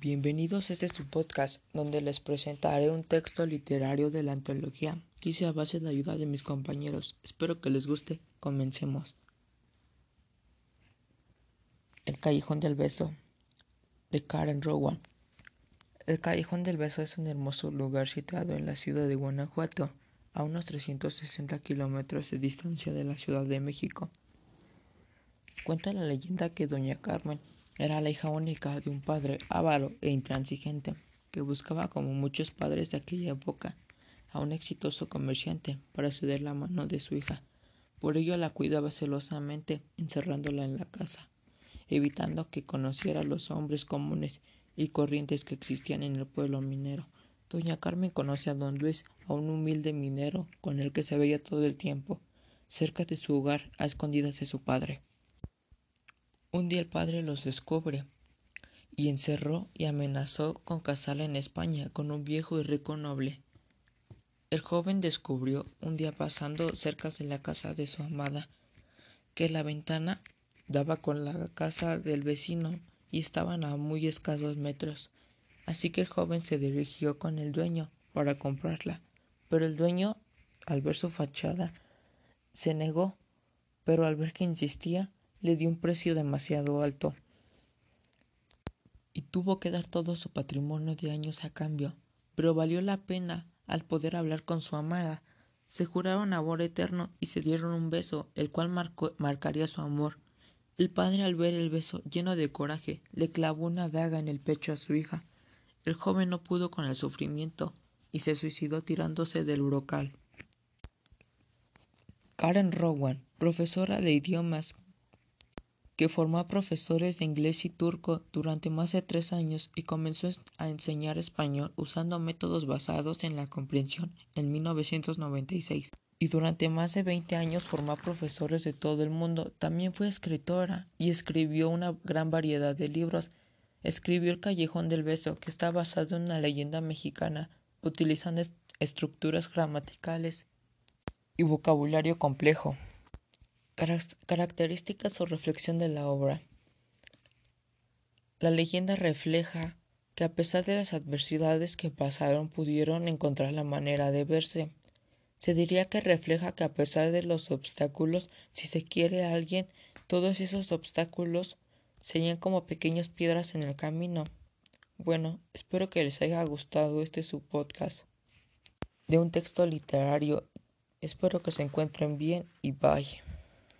Bienvenidos a este su podcast, donde les presentaré un texto literario de la antología que hice a base de ayuda de mis compañeros. Espero que les guste. Comencemos. El Callejón del Beso de Karen Rowan. El Callejón del Beso es un hermoso lugar situado en la ciudad de Guanajuato, a unos 360 kilómetros de distancia de la Ciudad de México. Cuenta la leyenda que Doña Carmen era la hija única de un padre avaro e intransigente, que buscaba, como muchos padres de aquella época, a un exitoso comerciante para ceder la mano de su hija. Por ello la cuidaba celosamente, encerrándola en la casa, evitando que conociera los hombres comunes y corrientes que existían en el pueblo minero. Doña Carmen conoce a don Luis, a un humilde minero con el que se veía todo el tiempo, cerca de su hogar, a escondidas de su padre. Un día el padre los descubre y encerró y amenazó con casarla en España con un viejo y rico noble. El joven descubrió un día pasando cerca de la casa de su amada que la ventana daba con la casa del vecino y estaban a muy escasos metros. Así que el joven se dirigió con el dueño para comprarla, pero el dueño, al ver su fachada, se negó, pero al ver que insistía, le dio un precio demasiado alto y tuvo que dar todo su patrimonio de años a cambio, pero valió la pena al poder hablar con su amada. Se juraron amor eterno y se dieron un beso, el cual marcaría su amor. El padre al ver el beso lleno de coraje le clavó una daga en el pecho a su hija. El joven no pudo con el sufrimiento y se suicidó tirándose del brocal. Karen Rowan, profesora de idiomas que formó a profesores de inglés y turco durante más de tres años y comenzó a enseñar español usando métodos basados en la comprensión en 1996. Y durante más de 20 años formó a profesores de todo el mundo. También fue escritora y escribió una gran variedad de libros. Escribió El Callejón del Beso, que está basado en una leyenda mexicana, utilizando estructuras gramaticales y vocabulario complejo. Características o reflexión de la obra. La leyenda refleja que a pesar de las adversidades que pasaron pudieron encontrar la manera de verse. Se diría que refleja que a pesar de los obstáculos, si se quiere a alguien, todos esos obstáculos serían como pequeñas piedras en el camino. Bueno, espero que les haya gustado este su podcast de un texto literario. Espero que se encuentren bien y bye.